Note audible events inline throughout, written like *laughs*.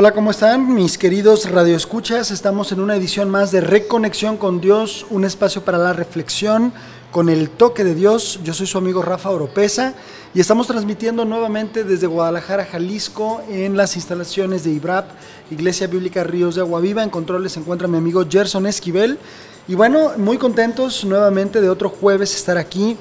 Hola, ¿cómo están mis queridos radioescuchas? Estamos en una edición más de Reconexión con Dios, un espacio para la reflexión con el toque de Dios. Yo soy su amigo Rafa Oropesa y estamos transmitiendo nuevamente desde Guadalajara, Jalisco, en las instalaciones de IBRAP, Iglesia Bíblica Ríos de Agua Viva. En controles se encuentra mi amigo Gerson Esquivel. Y bueno, muy contentos nuevamente de otro jueves estar aquí.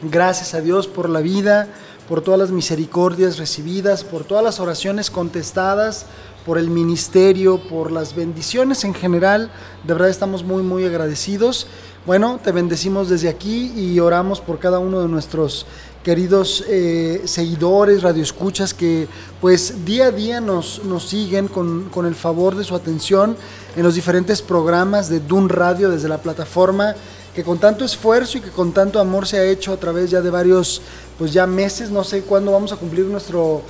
Gracias a Dios por la vida, por todas las misericordias recibidas, por todas las oraciones contestadas, por el ministerio, por las bendiciones en general. De verdad estamos muy, muy agradecidos. Bueno, te bendecimos desde aquí y oramos por cada uno de nuestros queridos eh, seguidores, radioescuchas que pues día a día nos, nos siguen con, con, el favor de su atención en los diferentes programas de Dun Radio desde la plataforma que con tanto esfuerzo y que con tanto amor se ha hecho a través ya de varios pues ya meses, no sé cuándo vamos a cumplir nuestro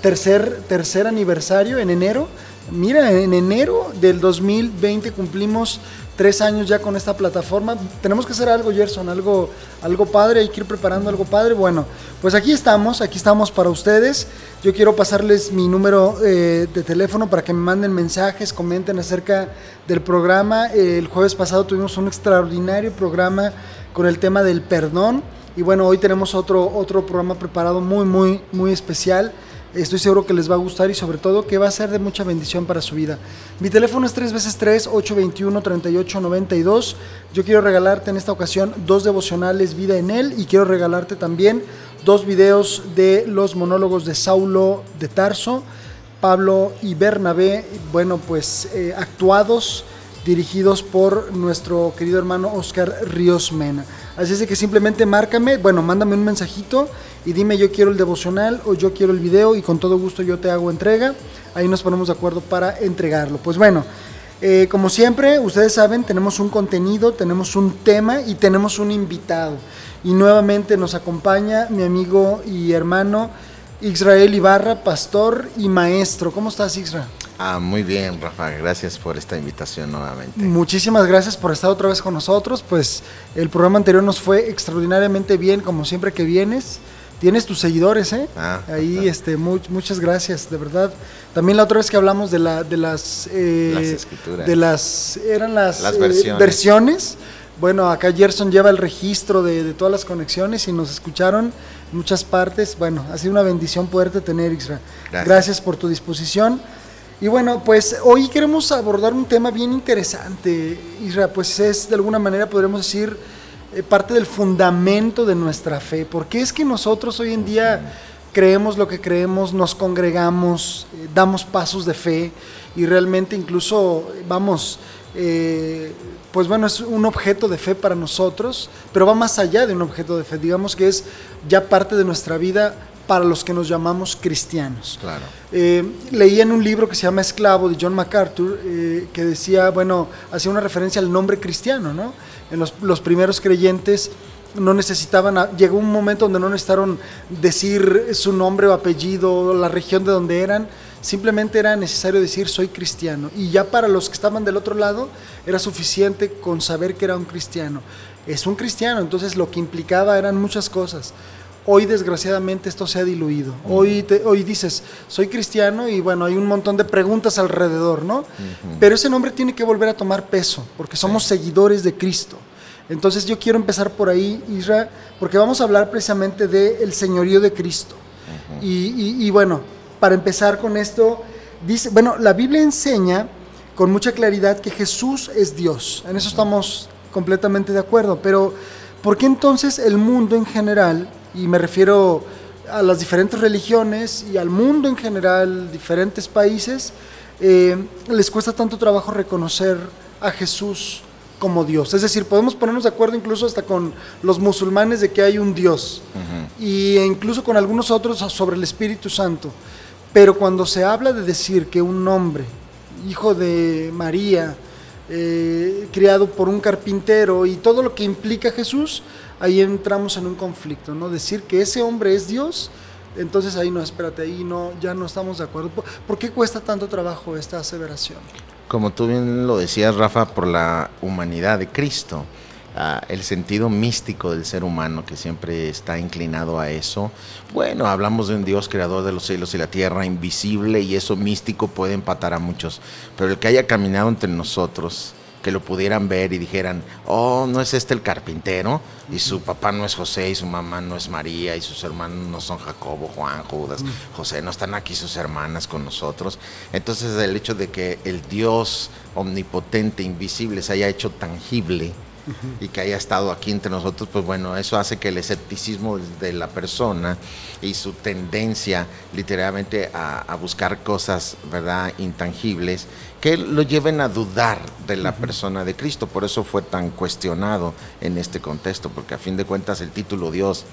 tercer, tercer aniversario, en enero. Mira, en enero del 2020 cumplimos tres años ya con esta plataforma. Tenemos que hacer algo, Gerson, algo, algo padre, hay que ir preparando algo padre. Bueno, pues aquí estamos, aquí estamos para ustedes. Yo quiero pasarles mi número eh, de teléfono para que me manden mensajes, comenten acerca del programa. el jueves pasado tuvimos un extraordinario programa con el tema del perdón. Y bueno, hoy tenemos otro, otro programa preparado muy, muy, muy especial. Estoy seguro que les va a gustar y sobre todo que va a ser de mucha bendición para su vida. Mi teléfono es 3 veces 3 821 3892. Yo quiero regalarte en esta ocasión dos devocionales Vida en él y quiero regalarte también dos videos de los monólogos de Saulo de Tarso, Pablo y Bernabé, bueno, pues eh, actuados, dirigidos por nuestro querido hermano Oscar Ríos Mena. Así es de que simplemente márcame, bueno, mándame un mensajito y dime yo quiero el devocional o yo quiero el video y con todo gusto yo te hago entrega. Ahí nos ponemos de acuerdo para entregarlo. Pues bueno, eh, como siempre, ustedes saben, tenemos un contenido, tenemos un tema y tenemos un invitado. Y nuevamente nos acompaña mi amigo y hermano Israel Ibarra, pastor y maestro. ¿Cómo estás, Israel? Ah, muy bien, Rafa. Gracias por esta invitación nuevamente. Muchísimas gracias por estar otra vez con nosotros. Pues el programa anterior nos fue extraordinariamente bien, como siempre que vienes. Tienes tus seguidores, ¿eh? Ah, Ahí, este, muchas gracias, de verdad. También la otra vez que hablamos de la, de las, eh, las escrituras, de las, eran las, las versiones. Eh, versiones. Bueno, acá Gerson lleva el registro de, de, todas las conexiones y nos escucharon en muchas partes. Bueno, ha sido una bendición poderte tener, Isra. Gracias, gracias por tu disposición. Y bueno, pues hoy queremos abordar un tema bien interesante, Isra, pues es de alguna manera, podríamos decir, eh, parte del fundamento de nuestra fe. porque es que nosotros hoy en día creemos lo que creemos, nos congregamos, eh, damos pasos de fe y realmente incluso, vamos, eh, pues bueno, es un objeto de fe para nosotros, pero va más allá de un objeto de fe, digamos que es ya parte de nuestra vida para los que nos llamamos cristianos. Claro. Eh, leí en un libro que se llama Esclavo de John MacArthur eh, que decía, bueno, hacía una referencia al nombre cristiano, ¿no? En los, los primeros creyentes no necesitaban, llegó un momento donde no necesitaron decir su nombre o apellido, la región de donde eran, simplemente era necesario decir soy cristiano. Y ya para los que estaban del otro lado era suficiente con saber que era un cristiano. Es un cristiano, entonces lo que implicaba eran muchas cosas. Hoy desgraciadamente esto se ha diluido. Hoy, hoy dices, soy cristiano y bueno, hay un montón de preguntas alrededor, ¿no? Pero ese nombre tiene que volver a tomar peso, porque somos seguidores de Cristo. Entonces yo quiero empezar por ahí, Isra, porque vamos a hablar precisamente del señorío de Cristo. y, bueno, para empezar con esto, dice, bueno, la Biblia enseña con mucha claridad que Jesús es Dios. En eso estamos completamente de acuerdo, pero ¿por qué entonces el mundo en general y me refiero a las diferentes religiones y al mundo en general, diferentes países, eh, les cuesta tanto trabajo reconocer a Jesús como Dios. Es decir, podemos ponernos de acuerdo incluso hasta con los musulmanes de que hay un Dios y e incluso con algunos otros sobre el Espíritu Santo. Pero cuando se habla de decir que un hombre, hijo de María, eh, criado por un carpintero y todo lo que implica Jesús, ahí entramos en un conflicto, ¿no? Decir que ese hombre es Dios, entonces ahí no, espérate, ahí no, ya no estamos de acuerdo. ¿Por, qué cuesta tanto trabajo esta aseveración? Como tú bien lo decías, Rafa, por la humanidad de Cristo. ah, el sentido místico del ser humano que siempre está inclinado a eso. Bueno, hablamos de un Dios creador de los cielos y la tierra, invisible, y eso místico puede empatar a muchos. Pero el que haya caminado entre nosotros, que lo pudieran ver y dijeran, oh, no es este el carpintero, y su papá no es José, y su mamá no es María, y sus hermanos no son Jacobo, Juan, Judas, José, no están aquí sus hermanas con nosotros. Entonces el hecho de que el Dios omnipotente, invisible, se haya hecho tangible, y que haya estado aquí entre nosotros, pues bueno, eso hace que el escepticismo de la persona y su tendencia literalmente a, buscar cosas, ¿verdad?, intangibles, que lo lleven a dudar de la persona de Cristo. Por eso fue tan cuestionado en este contexto, porque a fin de cuentas el título Dios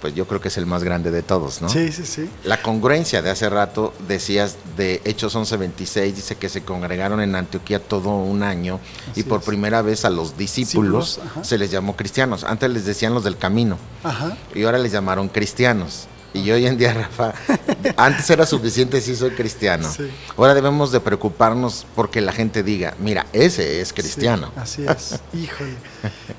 pues yo creo que es el más grande de todos, ¿no? Sí, sí, sí. La congruencia de hace rato, decías de Hechos 11:26, dice que se congregaron en Antioquía todo un año y por primera vez a los discípulos se les llamó cristianos. Antes les decían los del camino Ajá. y ahora les llamaron cristianos. Y hoy en día, Rafa, *laughs* antes era suficiente si soy cristiano. Ahora debemos de preocuparnos porque la gente diga, mira, ese es cristiano. así es, híjole.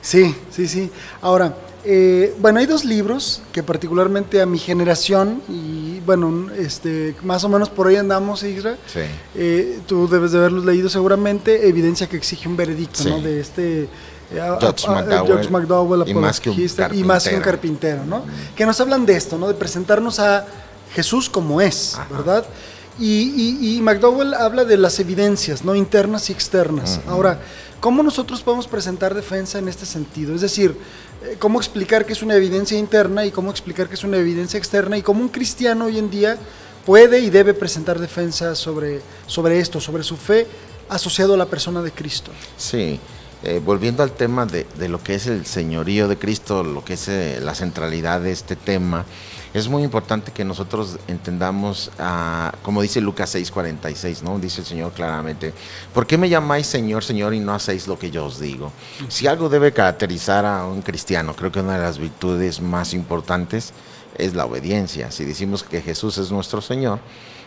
Sí, sí, sí. Ahora, eh, bueno, hay dos libros que particularmente a mi generación, y bueno, este, más o menos por ahí andamos, Isra. Sí. Eh, tú debes de haberlos leído seguramente, Evidencia que exige un veredicto, ¿no? De este... Eh, George, McDowell, y, más que y más que un carpintero, ¿no? Que nos hablan de esto, ¿no? De presentarnos a Jesús como es, ¿verdad? Y, McDowell habla de las evidencias, ¿no? Internas y externas. Ahora, ¿cómo nosotros podemos presentar defensa en este sentido? Es decir, cómo explicar que es una evidencia interna y cómo explicar que es una evidencia externa y cómo un cristiano hoy en día puede y debe presentar defensa sobre, sobre esto, sobre su fe asociado a la persona de Cristo. Sí, eh, volviendo al tema de, de, lo que es el señorío de Cristo, lo que es eh, la centralidad de este tema, es muy importante que nosotros entendamos, ah, como dice Lucas 6:46, ¿no? Dice el Señor claramente, ¿por qué me llamáis Señor, Señor y no hacéis lo que yo os digo? Si algo debe caracterizar a un cristiano, creo que una de las virtudes más importantes es la obediencia. Si decimos que Jesús es nuestro Señor,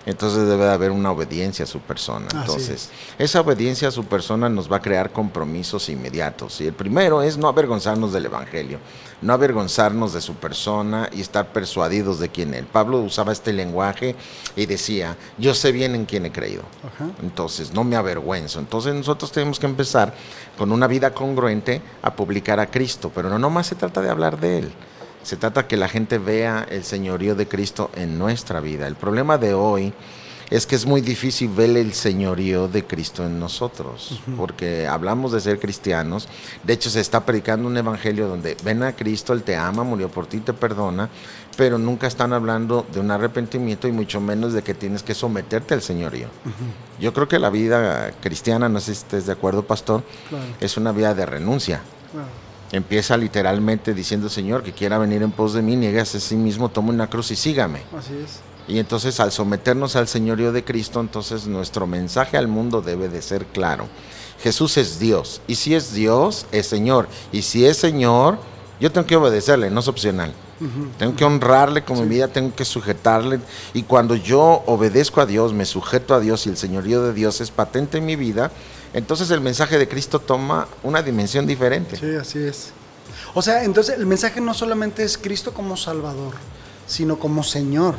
entonces debe haber una obediencia a su persona. Entonces, esa obediencia a su persona nos va a crear compromisos inmediatos. Y el primero es no avergonzarnos del Evangelio, no avergonzarnos de su persona y estar persuadidos de quién es. Pablo usaba este lenguaje y decía, yo sé bien en quién he creído. Entonces, no me avergüenzo. Entonces, nosotros tenemos que empezar con una vida congruente a publicar a Cristo, pero no nomás se trata de hablar de Él se trata que la gente vea el señorío de Cristo en nuestra vida. El problema de hoy es que es muy difícil ver el señorío de Cristo en nosotros, porque hablamos de ser cristianos, de hecho se está predicando un evangelio donde ven a Cristo, Él te ama, murió por ti, te perdona, pero nunca están hablando de un arrepentimiento y mucho menos de que tienes que someterte al señorío. Yo creo que la vida cristiana, no sé si estés de acuerdo, pastor, es una vida de renuncia. Empieza literalmente diciendo, Señor, que quiera venir en pos de mí, niegas a sí mismo, toma una cruz y sígame. Así es. Y entonces al someternos al señorío de Cristo, entonces nuestro mensaje al mundo debe de ser claro. Jesús es Dios. Y si es Dios, es Señor. Y si es Señor, yo tengo que obedecerle, no es opcional. Tengo que honrarle con mi vida, tengo que sujetarle. Y cuando yo obedezco a Dios, me sujeto a Dios y el señorío de Dios es patente en mi vida, entonces el mensaje de Cristo toma una dimensión diferente. Sí, así es. O sea, entonces el mensaje no solamente es Cristo como Salvador, sino como Señor.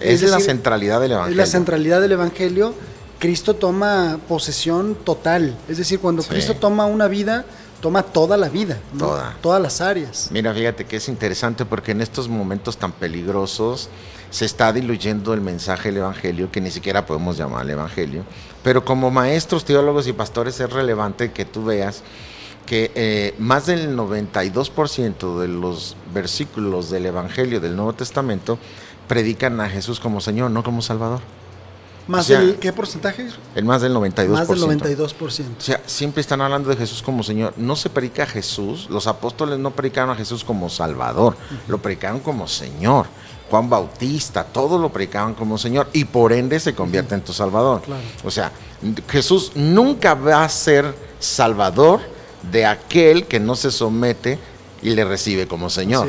Es, la centralidad del Evangelio. Es la centralidad del Evangelio. Cristo toma posesión total. Es decir, cuando Cristo toma una vida, toma toda la vida, Toda. todas las áreas. Mira, fíjate que es interesante porque en estos momentos tan peligrosos se está diluyendo el mensaje del Evangelio, que ni siquiera podemos llamar el Evangelio, pero como maestros, teólogos y pastores es relevante que tú veas que eh, más del 92% de los versículos del Evangelio del Nuevo Testamento predican a Jesús como Señor, no como Salvador. ¿Más del qué porcentaje? El más del 92%. Más del 92%. O sea, siempre están hablando de Jesús como Señor. No se predica a Jesús, los apóstoles no predicaron a Jesús como Salvador, lo predicaron como Señor. Juan Bautista, todos lo predicaban como Señor y por ende se convierte en tu Salvador. O sea, Jesús nunca va a ser Salvador de aquel que no se somete y le recibe como Señor.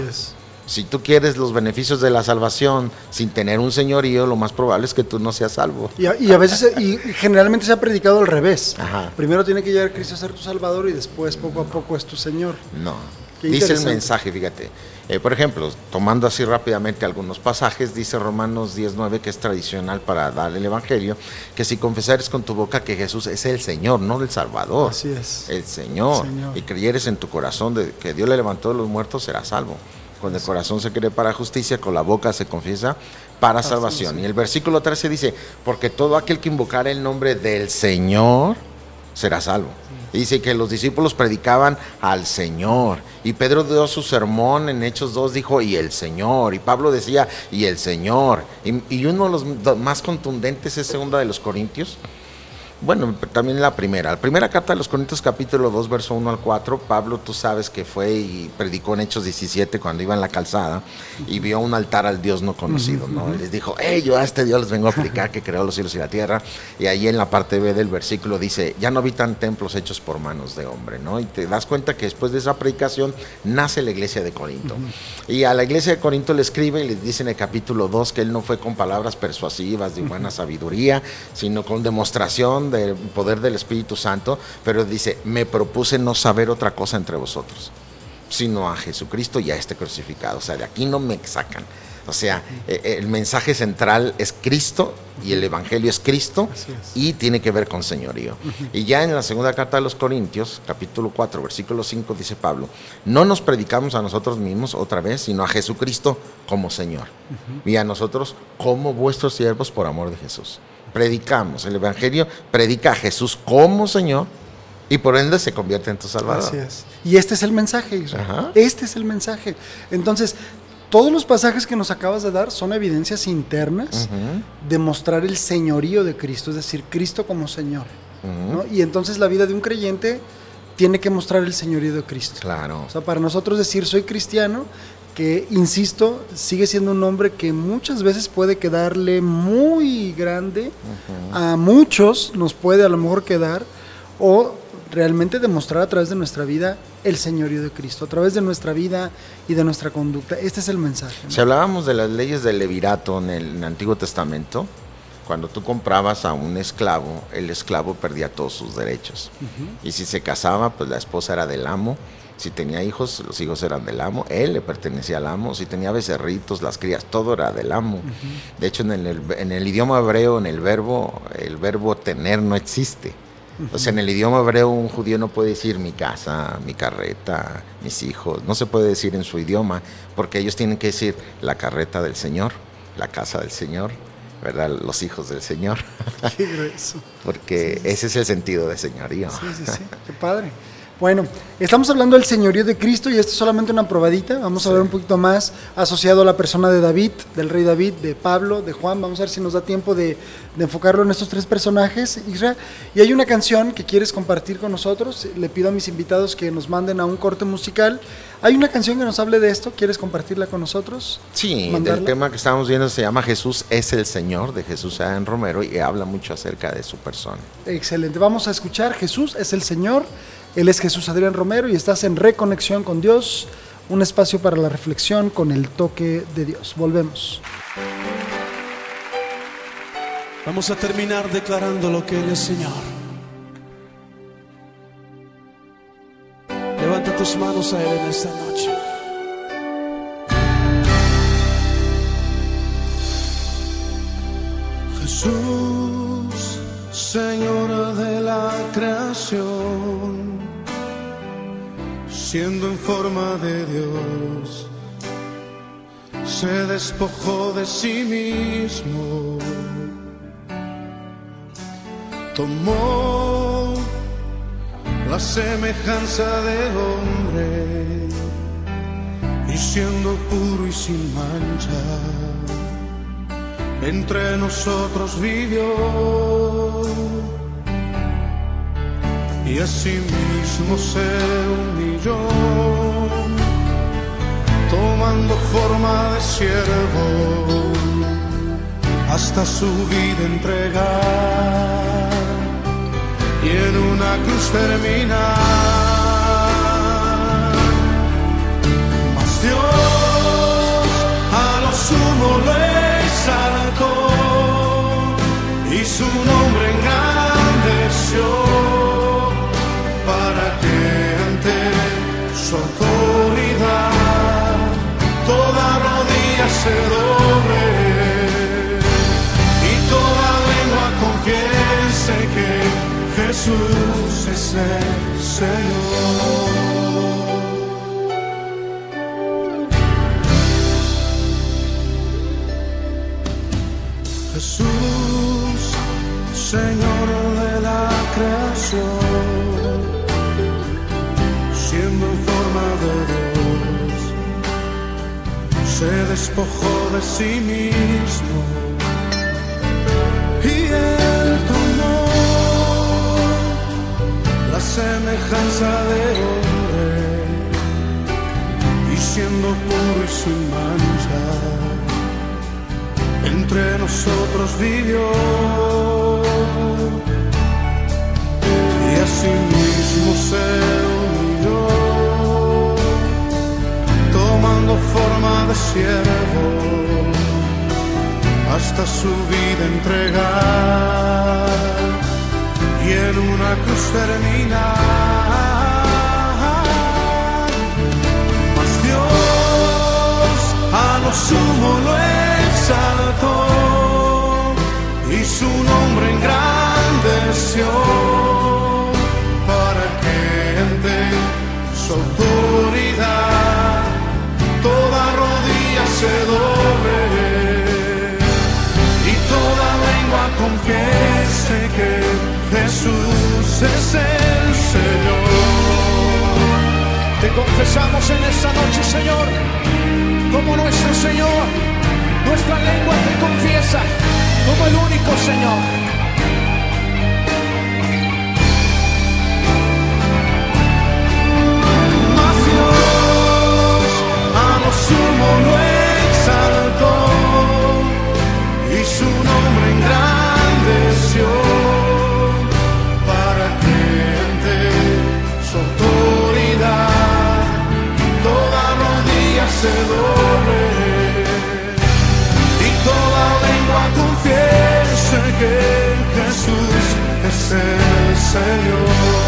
Si tú quieres los beneficios de la salvación sin tener un señorío, lo más probable es que tú no seas salvo. Y a, y a veces, y generalmente se ha predicado al revés. Ajá. Primero tiene que llegar Cristo a ser tu Salvador y después poco a poco es tu Señor. No. Qué Dice el mensaje, fíjate. Eh, por ejemplo, tomando así rápidamente algunos pasajes, dice Romanos 19, que es tradicional para dar el Evangelio, que si confesares con tu boca que Jesús es el Señor, no el Salvador, Así es. el Señor, Señor. y creyeres en tu corazón de que Dios le levantó de los muertos, serás salvo. Con el corazón se cree para justicia, con la boca se confiesa para salvación. Y el versículo 13 dice, porque todo aquel que invocara el nombre del Señor será salvo. Dice que los discípulos predicaban al Señor. Y Pedro dio su sermón en Hechos 2, dijo, y el Señor. Y Pablo decía, y el Señor. Y, y uno de los más contundentes es segunda de los Corintios. Bueno, también la primera. La primera carta de los Corintios capítulo 2, verso 1 al 4, Pablo tú sabes que fue y predicó en Hechos 17 cuando iba en la calzada y vio un altar al Dios no conocido, ¿no? Y les dijo, hey, yo a este Dios les vengo a aplicar que creó los cielos y la tierra. Y ahí en la parte B del versículo dice, ya no habitan templos hechos por manos de hombre, ¿no? Y te das cuenta que después de esa predicación nace la iglesia de Corinto. Y a la iglesia de Corinto le escribe y le dice en el capítulo 2 que él no fue con palabras persuasivas de humana sabiduría, sino con demostración del poder del Espíritu Santo, pero dice, me propuse no saber otra cosa entre vosotros, sino a Jesucristo y a este crucificado. O sea, de aquí no me sacan. O sea, eh, el mensaje central es Cristo y el Evangelio es Cristo y tiene que ver con señorío. Y ya en la segunda carta de los Corintios, capítulo 4, versículo 5, dice Pablo, no nos predicamos a nosotros mismos otra vez, sino a Jesucristo como Señor. Y a nosotros como vuestros siervos por amor de Jesús. Predicamos, el Evangelio predica a Jesús como Señor y por ende se convierte en tu Salvador. Así es. Y este es el mensaje, Israel. Ajá. Este es el mensaje. Entonces, todos los pasajes que nos acabas de dar son evidencias internas de mostrar el señorío de Cristo, es decir, Cristo como Señor. Y entonces la vida de un creyente tiene que mostrar el señorío de Cristo. Claro. O sea, para nosotros decir soy cristiano, que insisto, sigue siendo un nombre que muchas veces puede quedarle muy grande, a muchos nos puede a lo mejor quedar, o realmente demostrar a través de nuestra vida el señorío de Cristo, a través de nuestra vida y de nuestra conducta. Este es el mensaje. ¿no? Si hablábamos de las leyes del levirato en el, en el Antiguo Testamento, cuando tú comprabas a un esclavo, el esclavo perdía todos sus derechos. Y si se casaba, pues la esposa era del amo. Si tenía hijos, los hijos eran del amo. Él le pertenecía al amo. Si tenía becerritos, las crías, todo era del amo. De hecho, en el, en el idioma hebreo, en el verbo, el verbo tener no existe. O sea, en el idioma hebreo un judío no puede decir mi casa, mi carreta, mis hijos. No se puede decir en su idioma porque ellos tienen que decir la carreta del Señor, la casa del Señor, ¿verdad? Los hijos del Señor. Qué grueso. *laughs* Porque ese es el sentido de señorío. Sí, sí, sí, qué padre. Bueno, estamos hablando del señorío de Cristo y esto es solamente una probadita. Vamos a ver un poquito más asociado a la persona de David, del rey David, de Pablo, de Juan. Vamos a ver si nos da tiempo de, de enfocarlo en estos tres personajes, Isra. Y hay una canción que quieres compartir con nosotros. Le pido a mis invitados que nos manden a un corte musical. Hay una canción que nos hable de esto. ¿Quieres compartirla con nosotros? Sí, ¿Mandarla? el tema que estamos viendo se llama Jesús es el Señor, de Jesús Adán Romero, y habla mucho acerca de su persona. Excelente. Vamos a escuchar Jesús es el Señor. Él es Jesús Adrián Romero y estás en Reconexión con Dios, un espacio para la reflexión con el toque de Dios. Volvemos. Vamos a terminar declarando lo que Él es Señor. Levanta tus manos a Él en esta noche. Jesús, Señor de la creación, siendo en forma de Dios, se despojó de sí mismo tomó la semejanza de hombre y siendo puro y sin mancha, entre nosotros vivió y asimismo se humilló, tomando forma de siervo hasta su vida entregar y en una cruz terminar. Mas Dios a lo sumo le saltó y su nombre engrandeció. Se doble y toda lengua confiese que Jesús es el Señor. Se despojó de sí mismo y él tomó la semejanza de hombre y siendo puro y sin mancha entre nosotros vivió siervo hasta su vida entregar. Y en una cruz terminar mas Dios a lo sumo lo exaltó y su nombre engrandeció Es el Señor. Te confesamos en esta noche, Señor, como nuestro Señor. Nuestra lengua te confiesa como el único Señor. Mas Dios a lo sumo lo exaltó y su nombre engrandeció doble y toda lengua confiese que Jesús es el Señor.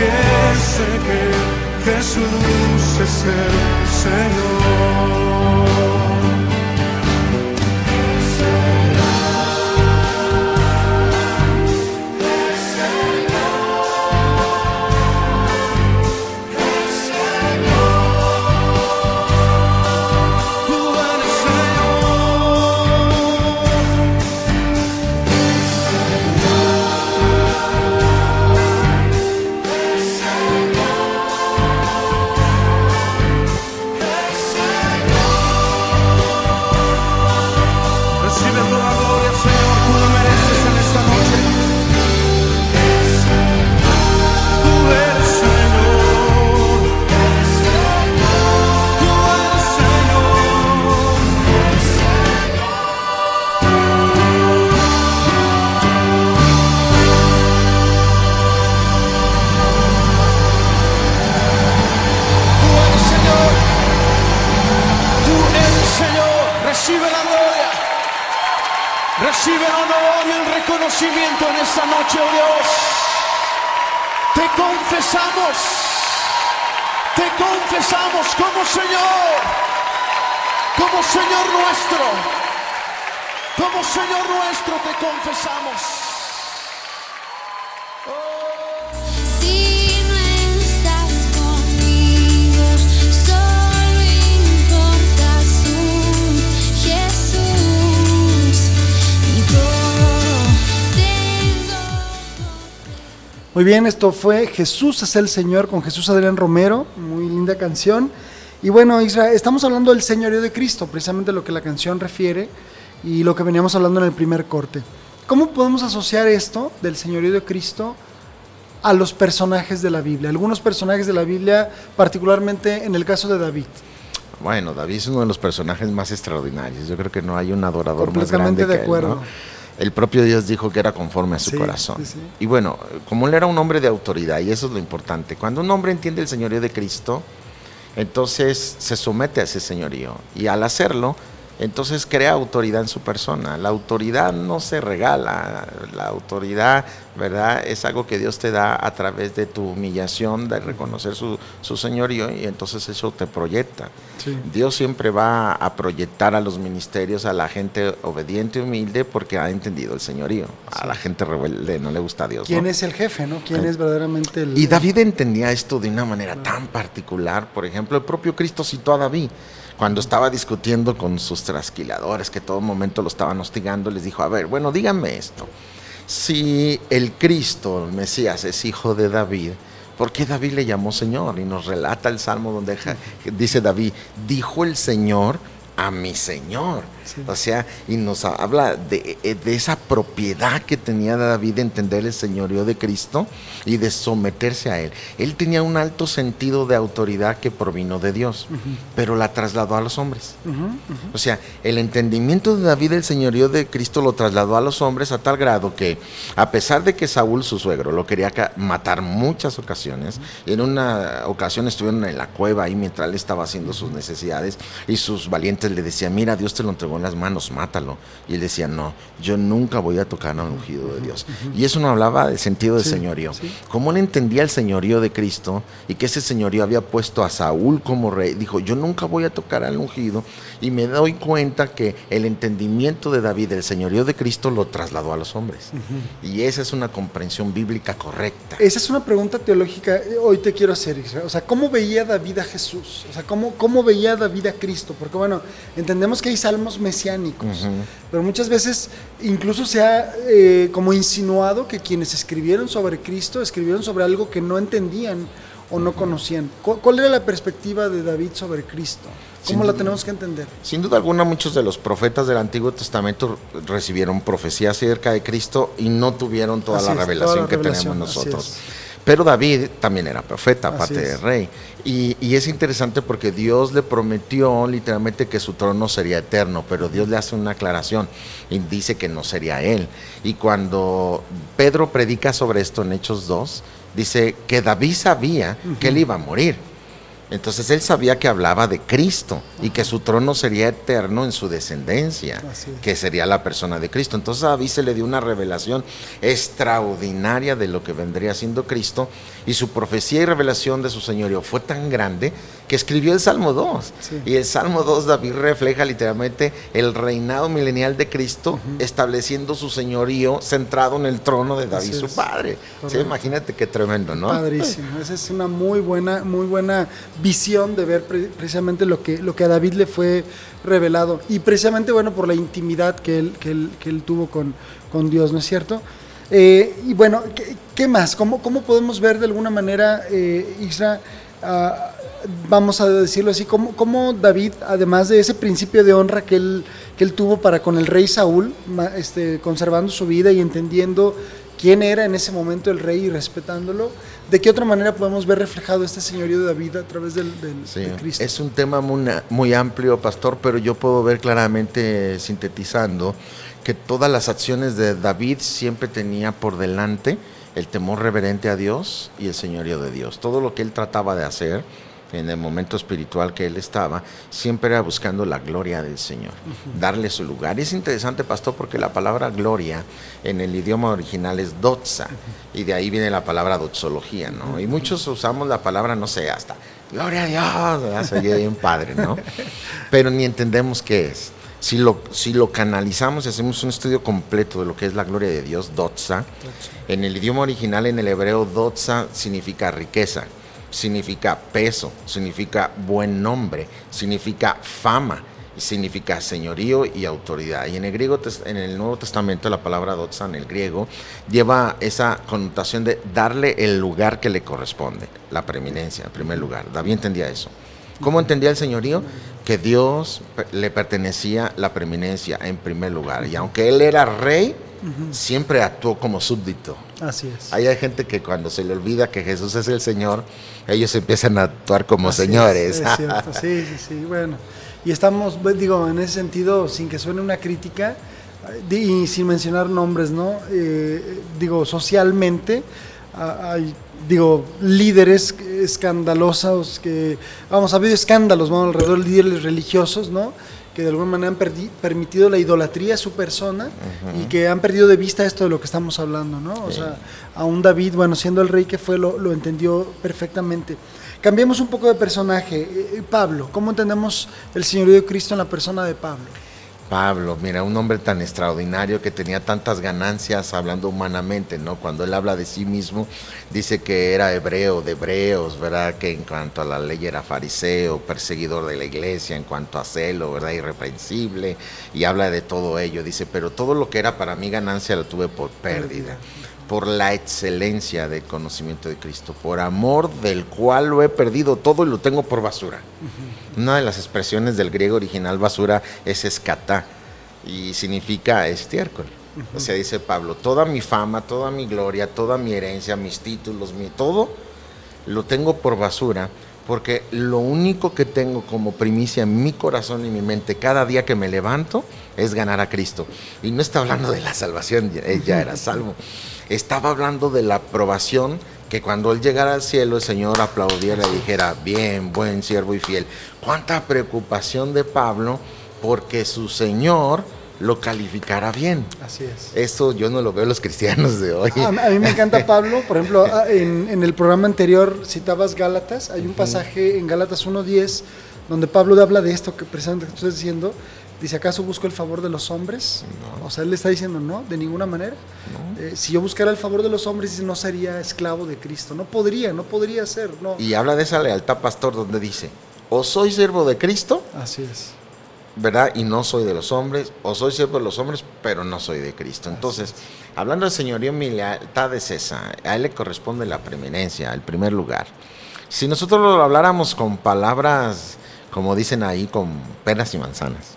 Confiese que Jesús es el Señor. Te confesamos como Señor. Como Señor nuestro. Como Señor nuestro te confesamos. Muy bien, esto fue Jesús es el Señor con Jesús Adrián Romero, muy linda canción. Y bueno, Israel, estamos hablando del señorío de Cristo, precisamente lo que la canción refiere y lo que veníamos hablando en el primer corte. ¿Cómo podemos asociar esto del señorío de Cristo a los personajes de la Biblia, algunos personajes de la Biblia, particularmente en el caso de David. Bueno, David es uno de los personajes más extraordinarios. Yo creo que no hay un adorador más Completamente grande que él. El propio Dios dijo que era conforme a su Sí, corazón. sí, sí. Y bueno, como él era un hombre de autoridad, y eso es lo importante, cuando un hombre entiende el señorío de Cristo, entonces se somete a ese señorío. Y al hacerlo, entonces crea autoridad en su persona. La autoridad no se regala, la autoridad, ¿verdad? Es algo que Dios te da a través de tu humillación, de reconocer su, su señorío, y entonces eso te proyecta. Sí. Dios siempre va a proyectar a los ministerios a la gente obediente y humilde porque ha entendido el señorío. A la gente rebelde no le gusta a Dios. ¿Quién ¿no? es el jefe, no? ¿Quién Sí. es verdaderamente el... Y David entendía esto de una manera tan particular. Por ejemplo, el propio Cristo citó a David. Cuando estaba discutiendo con sus trasquiladores, que todo momento lo estaban hostigando, les dijo, a ver, bueno, díganme esto. Si el Cristo, el Mesías, es hijo de David, ¿por qué David le llamó Señor? Y nos relata el Salmo donde dice David, dijo el Señor a mi Señor. Sí. O sea, y nos habla de, eh, de esa propiedad que tenía David de entender el señorío de Cristo y de someterse a Él. Él tenía un alto sentido de autoridad que provino de Dios, pero la trasladó a los hombres. O sea, el entendimiento de David del señorío de Cristo lo trasladó a los hombres a tal grado que, a pesar de que Saúl, su suegro, lo quería matar muchas ocasiones, en una ocasión estuvieron en la cueva ahí mientras él estaba haciendo sus necesidades, y sus valientes le decían, mira, Dios te lo entregó en las manos, mátalo. Y él decía, no, yo nunca voy a tocar al ungido de Dios. Y eso no hablaba del sentido de Sí, señorío. sí. Como él entendía el señorío de Cristo y que ese señorío había puesto a Saúl como rey, dijo, yo nunca voy a tocar al ungido y me doy cuenta que el entendimiento de David del señorío de Cristo lo trasladó a los hombres. Y esa es una comprensión bíblica correcta. Esa es una pregunta teológica, eh, hoy te quiero hacer, Israel. O sea, ¿cómo veía David a Jesús? O sea, ¿cómo, cómo veía David a Cristo? Porque bueno, entendemos que hay salmos mesiánicos, pero muchas veces incluso se ha eh, como insinuado que quienes escribieron sobre Cristo escribieron sobre algo que no entendían o no conocían. ¿Cu- ¿Cuál era la perspectiva de David sobre Cristo? ¿Cómo la tenemos que entender? Sin duda alguna, muchos de los profetas del Antiguo Testamento recibieron profecías acerca de Cristo y no tuvieron toda la es, toda revelación la que tenemos nosotros. Pero David también era profeta, Así aparte de rey. Y, y es interesante porque Dios le prometió literalmente que su trono sería eterno, pero Dios le hace una aclaración y dice que no sería él. Y cuando Pedro predica sobre esto en Hechos 2, dice que David sabía que él iba a morir. Entonces él sabía que hablaba de Cristo y que su trono sería eterno en su descendencia, es. que sería la persona de Cristo. Entonces a David se le dio una revelación extraordinaria de lo que vendría siendo Cristo y su profecía y revelación de su señorío fue tan grande que escribió el Salmo 2. Sí. Y el Salmo 2 David refleja literalmente el reinado milenial de Cristo estableciendo su señorío centrado en el trono de David, su padre. Sí, imagínate qué tremendo, ¿no? Padrísimo. Esa es una muy buena, muy buena visión de ver pre- precisamente lo que, lo que a David le fue revelado. Y precisamente, bueno, por la intimidad que él, que él, que él tuvo con, con Dios, ¿no es cierto? Eh, y bueno, ¿qué, qué más? ¿Cómo, ¿Cómo podemos ver de alguna manera, eh, Isra, vamos a decirlo así, cómo, cómo David, además de ese principio de honra que él, que él tuvo para con el rey Saúl, este, conservando su vida y entendiendo quién era en ese momento el rey y respetándolo, ¿de qué otra manera podemos ver reflejado este señorío de David a través del, del- Sí, de Cristo? es un tema muy, muy amplio, pastor, pero yo puedo ver claramente, sintetizando, que todas las acciones de David siempre tenía por delante el temor reverente a Dios y el señorío de Dios. Todo lo que él trataba de hacer en el momento espiritual que él estaba, siempre era buscando la gloria del Señor, darle su lugar. Es interesante, pastor, porque la palabra gloria en el idioma original es doxa, y de ahí viene la palabra doxología, ¿no? Y muchos usamos la palabra, no sé, hasta gloria a Dios, se oye bien padre, ¿no? *laughs* Pero ni entendemos qué es. Si lo, si lo canalizamos y hacemos un estudio completo de lo que es la gloria de Dios, doxa, en el idioma original, en el hebreo, doxa significa riqueza, significa peso, significa buen nombre, significa fama, significa señorío y autoridad. Y en el griego, en el Nuevo Testamento, la palabra doxa en el griego lleva esa connotación de darle el lugar que le corresponde, la preeminencia, en primer lugar. David entendía eso. ¿Cómo entendía el señorío? Que Dios le pertenecía la preeminencia en primer lugar. Y aunque él era rey, siempre actuó como súbdito Así es. Ahí hay gente que cuando se le olvida que Jesús es el Señor, ellos empiezan a actuar como Así señores. Es, cierto, sí, sí, sí, bueno. Y estamos, pues, digo, en ese sentido, sin que suene una crítica, y sin mencionar nombres, ¿no? Eh, digo, socialmente, hay, digo, líderes escandalosos que, vamos, ha habido escándalos, ¿no? Alrededor de líderes religiosos, ¿no? Que de alguna manera han permitido la idolatría a su persona y que han perdido de vista esto de lo que estamos hablando, ¿no? O Sí. sea, a un David, bueno, siendo el rey que fue, lo, lo entendió perfectamente. Cambiemos un poco de personaje. Eh, eh, Pablo, ¿cómo entendemos el señorío de Cristo en la persona de Pablo? Pablo, mira, un hombre tan extraordinario que tenía tantas ganancias hablando humanamente, ¿no? Cuando él habla de sí mismo, dice que era hebreo de hebreos, ¿verdad? Que en cuanto a la ley era fariseo, perseguidor de la iglesia, en cuanto a celo, ¿verdad? Irreprensible, y habla de todo ello. Dice, pero todo lo que era para mí ganancia lo tuve por pérdida, por la excelencia del conocimiento de Cristo, por amor del cual lo he perdido todo y lo tengo por basura. Una de las expresiones del griego original basura es escatá y significa estiércol. O sea, dice Pablo, toda mi fama, toda mi gloria, toda mi herencia, mis títulos, mi todo, lo tengo por basura porque lo único que tengo como primicia en mi corazón y mi mente cada día que me levanto es ganar a Cristo. Y no está hablando de la salvación, ya- ya era *laughs* salvo. Estaba hablando de la aprobación que cuando él llegara al cielo el Señor aplaudiera y dijera, bien, buen siervo y fiel. Cuánta preocupación de Pablo porque su Señor lo calificara bien. Así es. Esto yo no lo veo los cristianos de hoy. A, a mí me encanta *laughs* Pablo, por ejemplo, ah, en, en el programa anterior citabas Gálatas, hay un pasaje en Gálatas 1.10 donde Pablo habla de esto que precisamente estás diciendo, dice, ¿acaso busco el favor de los hombres? O sea, él le está diciendo, no, de ninguna manera. Eh, si yo buscara el favor de los hombres, no sería esclavo de Cristo, no podría, no podría ser, no. Y habla de esa lealtad, pastor, donde dice, o soy siervo de Cristo, Así es. ¿verdad? Y no soy de los hombres, o soy siervo de los hombres, pero no soy de Cristo. Entonces, hablando del señorío, mi lealtad es esa. A él le corresponde la preeminencia, el primer lugar. Si nosotros lo habláramos con palabras, como dicen ahí, con peras y manzanas,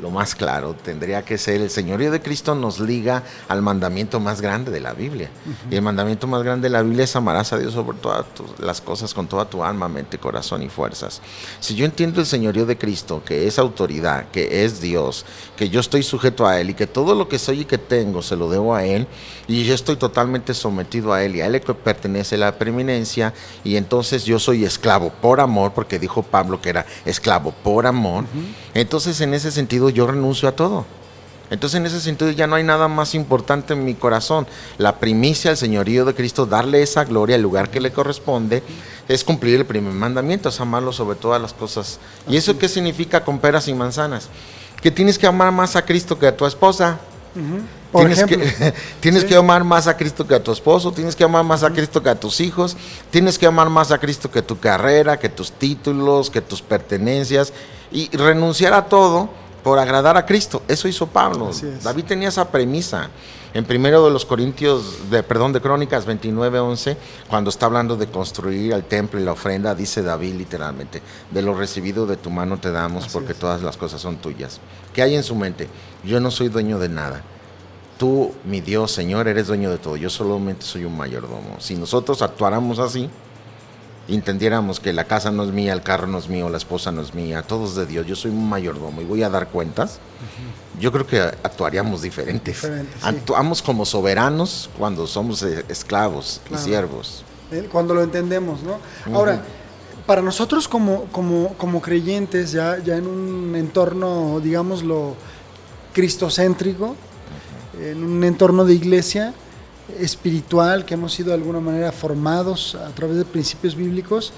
lo más claro tendría que ser el señorío de Cristo nos liga al mandamiento más grande de la Biblia. Y el mandamiento más grande de la Biblia es amarás a Dios sobre todas las cosas con toda tu alma, mente, corazón y fuerzas. Si yo entiendo el señorío de Cristo, que es autoridad, que es Dios, que yo estoy sujeto a Él y que todo lo que soy y que tengo se lo debo a Él y yo estoy totalmente sometido a Él y a Él le pertenece la preeminencia y entonces yo soy esclavo por amor, porque dijo Pablo que era esclavo por amor, entonces en ese sentido yo renuncio a todo. Entonces en ese sentido ya no hay nada más importante en mi corazón. La primicia al señorío de Cristo, darle esa gloria al lugar que le corresponde, es cumplir el primer mandamiento, es amarlo sobre todas las cosas. ¿Y eso qué significa con peras y manzanas? Que tienes que amar más a Cristo que a tu esposa. Por tienes que, *laughs* tienes Sí. que amar más a Cristo que a tu esposo, tienes que amar más a Cristo que a tus hijos, tienes que amar más a Cristo que tu carrera, que tus títulos, que tus pertenencias y renunciar a todo por agradar a Cristo. Eso hizo Pablo. David tenía esa premisa. En primero de los Corintios, de, perdón, de Crónicas 29, 11, cuando está hablando de construir el templo y la ofrenda, dice David literalmente, de lo recibido de tu mano te damos Así porque es. todas las cosas son tuyas. ¿Qué hay en su mente? Yo no soy dueño de nada. Tú, mi Dios, Señor, eres dueño de todo. Yo solamente soy un mayordomo. Si nosotros actuáramos así, entendiéramos que la casa no es mía, el carro no es mío, la esposa no es mía, todo es de Dios. Yo soy un mayordomo y voy a dar cuentas. Yo creo que actuaríamos diferentes. Diferente, sí. Actuamos como soberanos cuando somos eh, esclavos Claro. y siervos. Eh, cuando lo entendemos, ¿no? Ahora, para nosotros como, como, como creyentes, ya, ya en un entorno, digámoslo, cristocéntrico, en un entorno de iglesia espiritual, que hemos sido de alguna manera formados a través de principios bíblicos,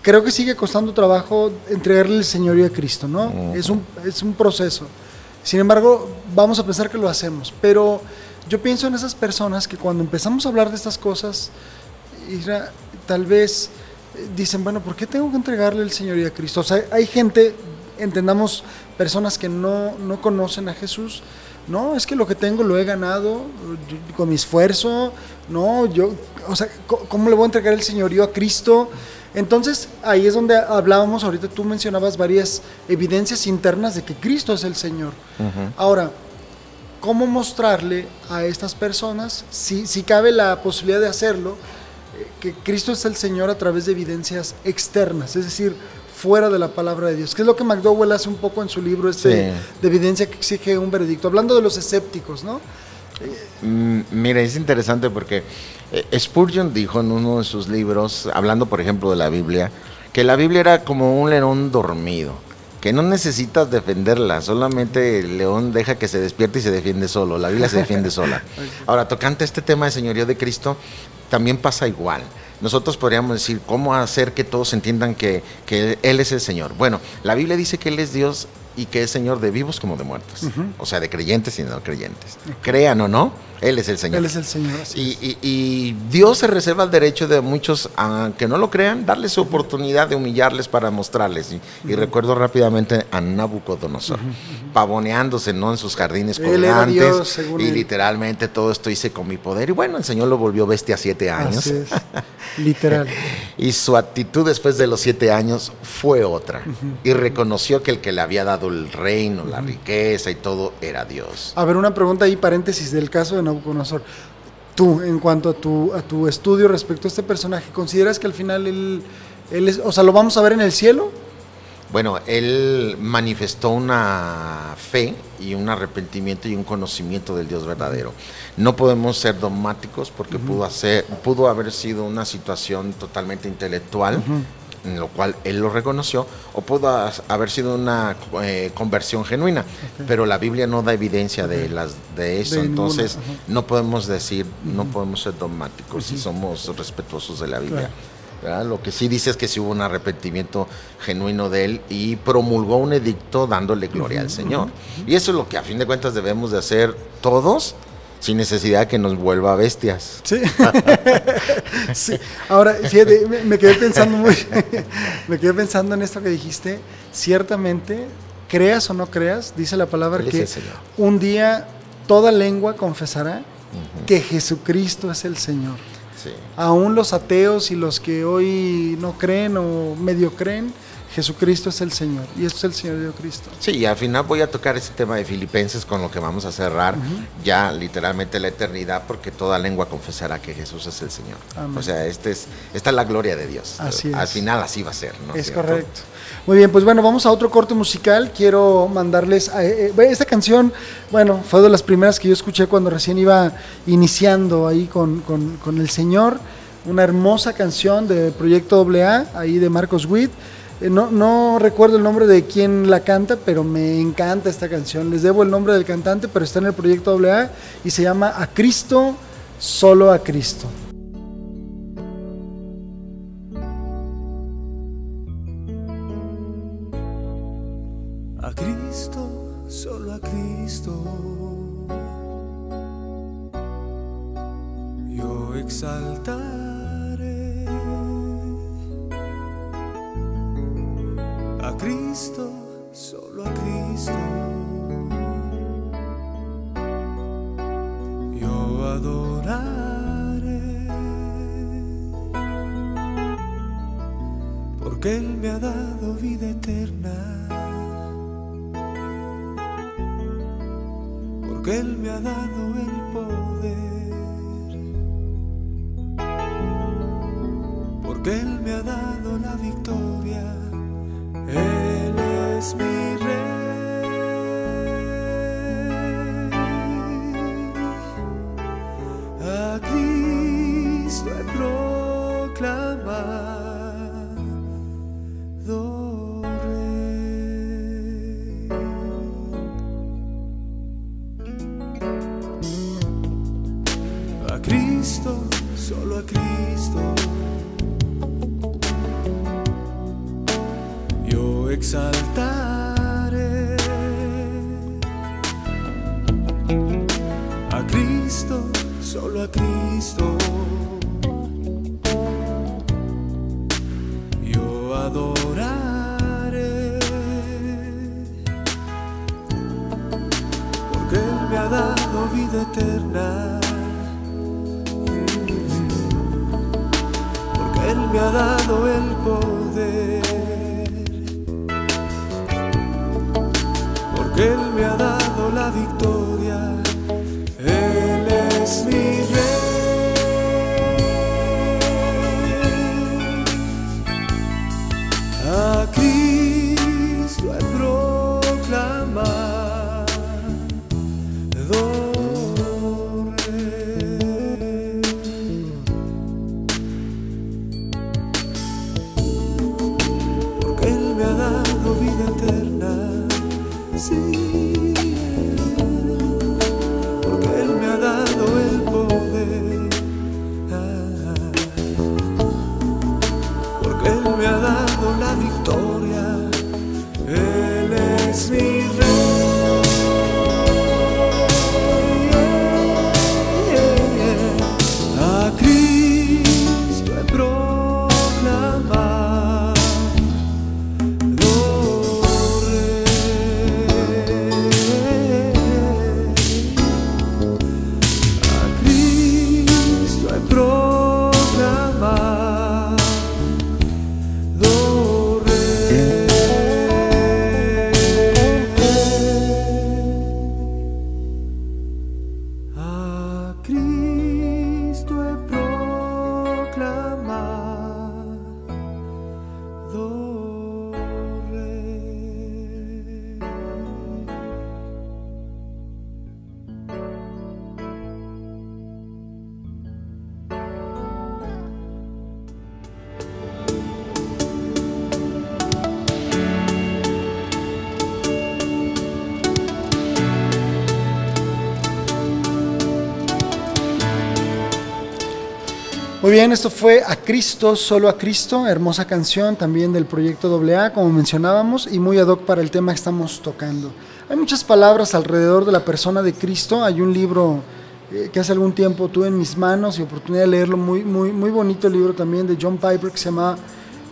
creo que sigue costando trabajo entregarle el señorío a Cristo, ¿no? es, un, es un proceso. Sin embargo, vamos a pensar que lo hacemos, pero yo pienso en esas personas que cuando empezamos a hablar de estas cosas, tal vez eh, dicen, bueno, ¿por qué tengo que entregarle el señorío a Cristo? O sea, hay gente, entendamos, personas que no, no conocen a Jesús. No, es que lo que tengo lo he ganado yo- con mi esfuerzo. No, yo, o sea, ¿cómo le voy a entregar el señorío a Cristo? Entonces, ahí es donde hablábamos, ahorita tú mencionabas varias evidencias internas de que Cristo es el Señor. Ahora, cómo mostrarle a estas personas, si, si cabe la posibilidad de hacerlo, eh, que Cristo es el Señor a través de evidencias externas, es decir, fuera de la palabra de Dios, que es lo que McDowell hace un poco en su libro este Sí. de evidencia que exige un veredicto, hablando de los escépticos, ¿no? Mm, Mira, es interesante porque eh, Spurgeon dijo en uno de sus libros, hablando por ejemplo de la Biblia, que la Biblia era como un león dormido, que no necesitas defenderla, solamente el león deja que se despierte y se defiende solo, la Biblia se defiende sola. *laughs* Ahora, tocante este tema de señorío de Cristo, también pasa igual. Nosotros podríamos decir, ¿cómo hacer que todos entiendan que, que Él es el Señor? Bueno, la Biblia dice que Él es Dios y que es Señor de vivos como de muertos, o sea, de creyentes y no creyentes. Crean o no, Él es el Señor. Él es el Señor. así Y, y- y Dios se reserva el derecho de muchos, aunque no lo crean, darles su oportunidad de humillarles para mostrarles. Y, y recuerdo rápidamente a Nabucodonosor, pavoneándose ¿no? en sus jardines colgantes. Y él. literalmente todo esto hice con mi poder. Y bueno, el Señor lo volvió bestia siete años. Así es, *laughs* literal. Y su actitud después de los siete años fue otra. Y reconoció que el que le había dado el reino, la riqueza y todo era Dios. A ver, una pregunta ahí, paréntesis del caso de Nabucodonosor. Tú, en cuanto a tu, a tu estudio respecto a este personaje, ¿consideras que al final él, él es, o sea, lo vamos a ver en el cielo? Bueno, él manifestó una fe y un arrepentimiento y un conocimiento del Dios verdadero. No podemos ser dogmáticos porque pudo, hacer, pudo haber sido una situación totalmente intelectual, en lo cual él lo reconoció, o pudo haber sido una eh, conversión genuina, pero la Biblia no da evidencia de, las, de eso, De entonces no podemos decir, no podemos ser dogmáticos si somos respetuosos de la Biblia. Lo que sí dice es que sí hubo un arrepentimiento genuino de él y promulgó un edicto dándole gloria al Señor. Y eso es lo que a fin de cuentas debemos de hacer todos sin necesidad de que nos vuelva bestias. Sí. *laughs* Sí. Ahora, fíjate, me, me quedé pensando muy, *laughs* me quedé pensando en esto que dijiste. Ciertamente, creas o no creas, dice la palabra que un día toda lengua confesará que Jesucristo es el Señor. Sí. Aún los ateos y los que hoy no creen o medio creen, Jesucristo es el Señor. Y esto es el Señor de Cristo. Sí, y al final voy a tocar ese tema de Filipenses con lo que vamos a cerrar ya literalmente la eternidad, porque toda lengua confesará que Jesús es el Señor. Amén. O sea, este es, esta es la gloria de Dios. Así Al es. final así va a ser, ¿no? Es ¿Cierto? correcto. Muy bien, pues bueno, vamos a otro corte musical. Quiero mandarles a, eh, eh, esta canción, bueno, fue de las primeras que yo escuché cuando recién iba iniciando ahí con, con- con el Señor. Una hermosa canción de Proyecto AA, ahí de Marcos Witt. Eh, no, recuerdo el nombre de quién la canta, pero me encanta esta canción. Les debo el nombre del cantante, pero está en el Proyecto AA y se llama A Cristo, solo a Cristo. A Cristo, solo a Cristo. Yo exaltaré Cristo, solo a Cristo. Yo adoraré porque Él me ha dado vida eterna. porque Él me ha dado el poder, porque Él me ha dado la victoria, Él es mi rey. Exaltaré a Cristo, solo a Cristo. Yo adoraré porque Él me ha dado vida eterna. Porque Él me ha dado el poder. Él me ha dado la victoria. Él es mi Muy bien, esto fue A Cristo, solo a Cristo, hermosa canción también del proyecto AA, como mencionábamos, y muy ad hoc para el tema que estamos tocando. Hay muchas palabras alrededor de la persona de Cristo. Hay un libro eh, que hace algún tiempo tuve en mis manos y oportunidad de leerlo, muy, muy, muy bonito el libro también de John Piper que se llama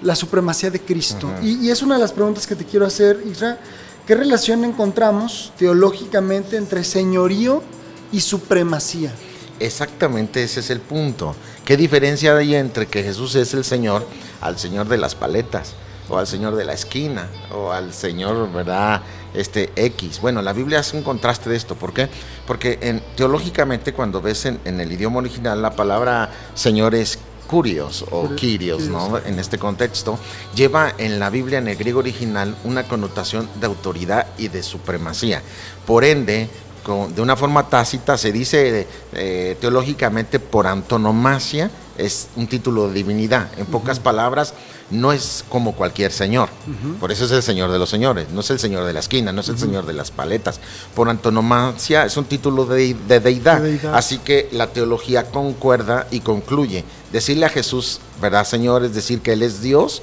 La supremacía de Cristo. y, y es una de las preguntas que te quiero hacer, Isra. ¿Qué relación encontramos teológicamente entre señorío y supremacía? Exactamente ese es el punto. ¿Qué diferencia hay entre que Jesús es el Señor al Señor de las paletas? O al Señor de la esquina, o al Señor, ¿verdad? Este X. Bueno, la Biblia hace un contraste de esto. ¿Por qué? Porque en- teológicamente, cuando ves en, en el idioma original, la palabra Señor es curios o kyrios, ¿no? En este contexto, lleva en la Biblia, en el griego original, una connotación de autoridad y de supremacía. Por ende, con- de una forma tácita se dice eh, teológicamente por antonomasia, es un título de divinidad. En pocas palabras, no es como cualquier señor. Por eso es el señor de los señores, no es el señor de la esquina, no es el señor de las paletas. Por antonomasia es un título de, de deidad. De deidad. Así que la teología concuerda y concluye. Decirle a Jesús, ¿verdad, Señor? Es decir, que Él es Dios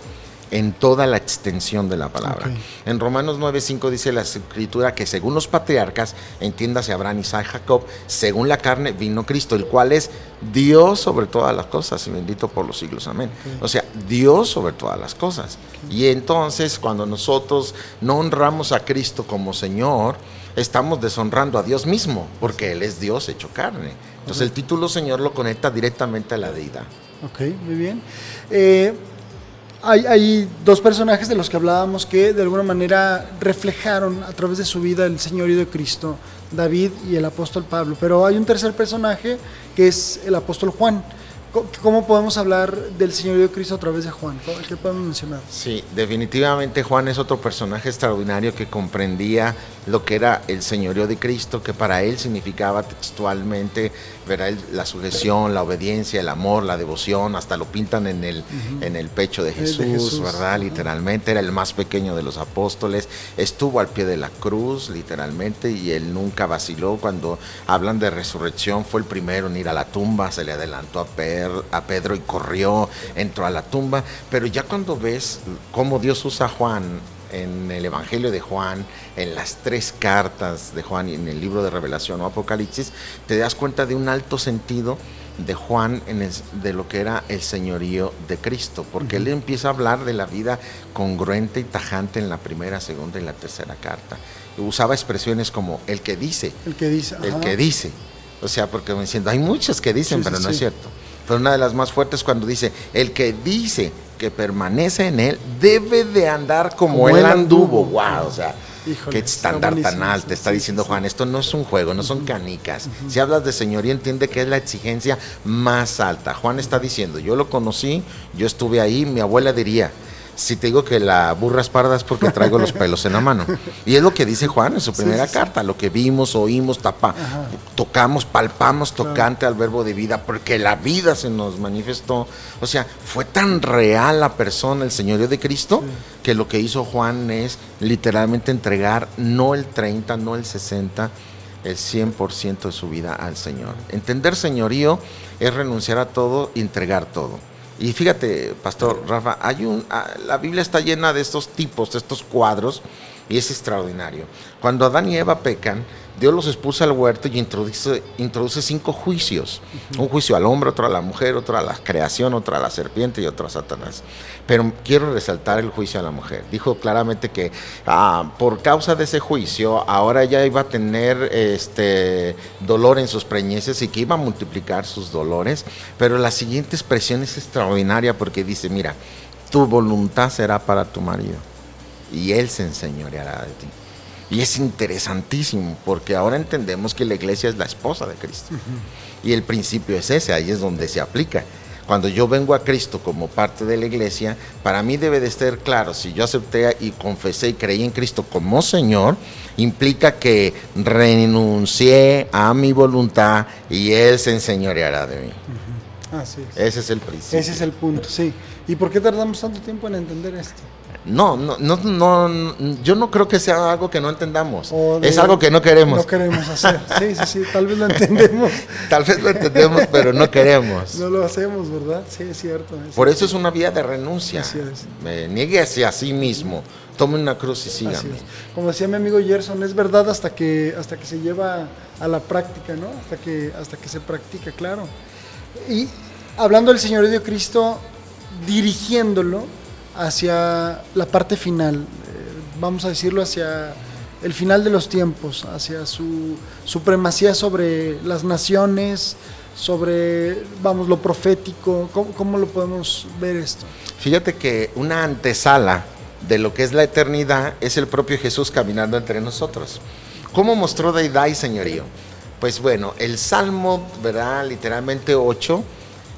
en toda la extensión de la palabra. En Romanos 9:5 dice la escritura que según los patriarcas, entiéndase Abraham, Isaac, Jacob, según la carne vino Cristo, el cual es Dios sobre todas las cosas y bendito por los siglos. Amén. O sea, Dios sobre todas las cosas. Y entonces cuando nosotros no honramos a Cristo como Señor, estamos deshonrando a Dios mismo, porque Él es Dios hecho carne. Entonces el título Señor lo conecta directamente a la deidad. Ok, muy bien. Eh, hay, hay dos personajes de los que hablábamos que de alguna manera reflejaron a través de su vida el señorío de Cristo, David y el apóstol Pablo. Pero hay un tercer personaje que es el apóstol Juan. ¿Cómo podemos hablar del señorío de Cristo a través de Juan? ¿Cómo- ¿Qué podemos mencionar? Sí, definitivamente Juan es otro personaje extraordinario que comprendía lo que era el señorío de Cristo, que para él significaba textualmente. El- la sujeción, la obediencia, el amor, la devoción, hasta lo pintan en el, en el pecho de de Jesús, Jesús, ¿verdad? ajá. Literalmente era el más pequeño de los apóstoles, estuvo al pie de la cruz, literalmente, y él nunca vaciló. Cuando hablan de resurrección, fue el primero en ir a la tumba, se le adelantó a, A Pedro y corrió, entró a la tumba. Pero ya cuando ves cómo Dios usa a Juan en el Evangelio de Juan, en las tres cartas de Juan y en el libro de Revelación o Apocalipsis, te das cuenta de un alto sentido de Juan en el- de lo que era el señorío de Cristo, porque él empieza a hablar de la vida congruente y tajante en la primera, segunda y la tercera carta. Usaba expresiones como el que dice, El que dice. el ajá. que dice. O sea, porque me diciendo, hay muchos que dicen, Sí, sí, pero no sí. es cierto. Pero una de las más fuertes cuando dice, el que dice que permanece en él debe de andar como, Como él anduvo. anduvo. Wow, o sea, Híjole, qué está estándar tan alto. Está diciendo Juan, esto no es un juego, no son canicas. Si hablas de señoría, entiende que es la exigencia más alta. Juan está diciendo, yo lo conocí, yo estuve ahí, mi abuela diría, si te digo que la burra es parda es porque traigo los *laughs* pelos en la mano. Y es lo que dice Juan en su primera sí, sí. carta, lo que vimos, oímos, tapa, Ajá. tocamos, palpamos Claro. tocante al verbo de vida, porque la vida se nos manifestó. O sea, fue tan real la persona, el señorío de Cristo, que lo que hizo Juan es literalmente entregar no el 30, no el 60, el 100% de su vida al Señor. Entender señorío es renunciar a todo y entregar todo. Y fíjate, Pastor Rafa, hay un, ah, la Biblia está llena de estos tipos, de estos cuadros, y es extraordinario. Cuando Adán y Eva pecan, Dios los expulsa al huerto y introduce, introduce cinco juicios. Un juicio al hombre, otro a la mujer, otro a la creación, otro a la serpiente y otro a Satanás. Pero quiero resaltar el juicio a la mujer. Dijo claramente que ah, por causa de ese juicio, ahora ella iba a tener este dolor en sus preñeces y que iba a multiplicar sus dolores. Pero la siguiente expresión es extraordinaria porque dice, mira, tu voluntad será para tu marido y él se enseñoreará de ti. Y es interesantísimo porque ahora entendemos que la iglesia es la esposa de Cristo. Y el principio es ese, ahí es donde se aplica. Cuando yo vengo a Cristo como parte de la iglesia, para mí debe de estar claro, si yo acepté y confesé y creí en Cristo como Señor, implica que renuncié a mi voluntad y Él se enseñoreará de mí. Así es. Ese es el principio. Ese es el punto, sí. ¿Y por qué tardamos tanto tiempo en entender esto? No, no, no, no, yo no creo que sea algo que no entendamos. Es algo que no queremos. No queremos hacer. Sí, sí, sí, tal vez lo *laughs* entendemos. Tal vez lo entendemos, pero no queremos. No lo hacemos, ¿verdad? Sí, es cierto. es Por eso es una vida de renuncia. Así es. Me niegue hacia sí mismo. Tome una cruz y sígame. Como decía mi amigo Gerson, es verdad hasta que hasta que se lleva a la práctica, ¿no? Hasta que hasta que se practica, claro. Y hablando del Señorío de Cristo, dirigiéndolo hacia la parte final, eh, vamos a decirlo hacia el final de los tiempos, hacia su supremacía sobre las naciones, sobre, vamos, lo profético. ¿Cómo, cómo lo podemos ver esto? Fíjate que una antesala de lo que es la eternidad es el propio Jesús caminando entre nosotros. ¿Cómo mostró deidad y señorío? Pues bueno, el Salmo, ¿verdad? Literalmente 8,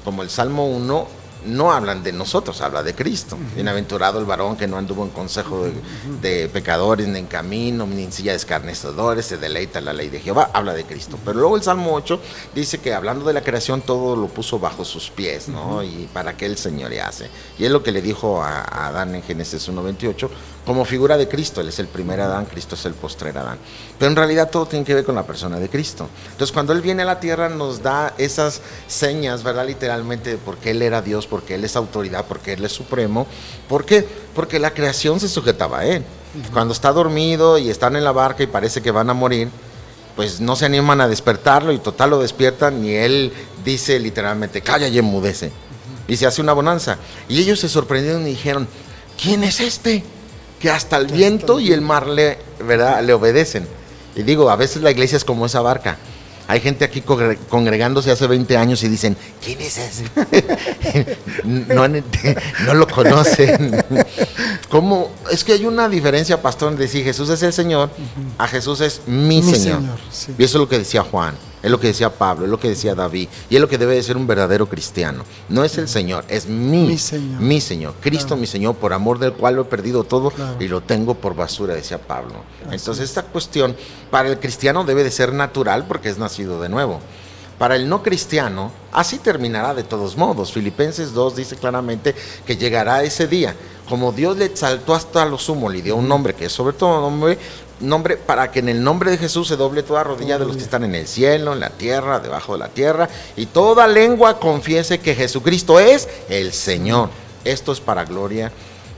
como el Salmo 1, no hablan de nosotros, habla de Cristo. Bienaventurado el varón que no anduvo en consejo de, de pecadores, ni en camino, ni en silla de escarnecedores, se deleita en la ley de Jehová, habla de Cristo. Pero luego el Salmo 8 dice que hablando de la creación, todo lo puso bajo sus pies, ¿no? Y para que el señorease. Y es lo que le dijo a, a Adán en Génesis 1.28, como figura de Cristo, él es el primer Adán, Cristo es el postrer Adán. Pero en realidad todo tiene que ver con la persona de Cristo. Entonces cuando Él viene a la tierra nos da esas señas, ¿verdad? Literalmente de por qué Él era Dios, porque Él es autoridad, porque Él es supremo. ¿Por qué? Porque la creación se sujetaba a Él. Cuando está dormido y están en la barca y parece que van a morir, pues no se animan a despertarlo y total lo despiertan y Él dice literalmente, calla y enmudece. Y se hace una bonanza. Y ellos se sorprendieron y dijeron, ¿quién es este? Que hasta el viento y el mar le, ¿verdad? le obedecen. Y digo, a veces la iglesia es como esa barca. Hay gente aquí congre- congregándose hace 20 años y dicen, ¿quién es ese? *laughs* no, *laughs* no lo conocen. ¿Cómo? Es que hay una diferencia, pastor, de decir Jesús es el Señor, a Jesús es mi, Mi Señor. Señor, sí. Y eso es lo que decía Juan, es lo que decía Pablo, es lo que decía David, y es lo que debe de ser un verdadero cristiano. No es el Señor, es mi, Mi Señor. mi Señor. Cristo Claro. mi Señor, por amor del cual lo he perdido todo Claro. y lo tengo por basura, decía Pablo. Así Entonces esta cuestión para el cristiano debe de ser natural porque es nacido de nuevo. Para el no cristiano, así terminará de todos modos. Filipenses 2 dice claramente que llegará ese día. Como Dios le exaltó hasta lo sumo, le dio un nombre que es sobre todo nombre, nombre para que en el nombre de Jesús se doble toda rodilla de los que están en el cielo, en la tierra, debajo de la tierra, y toda lengua confiese que Jesucristo es el Señor. Esto es para gloria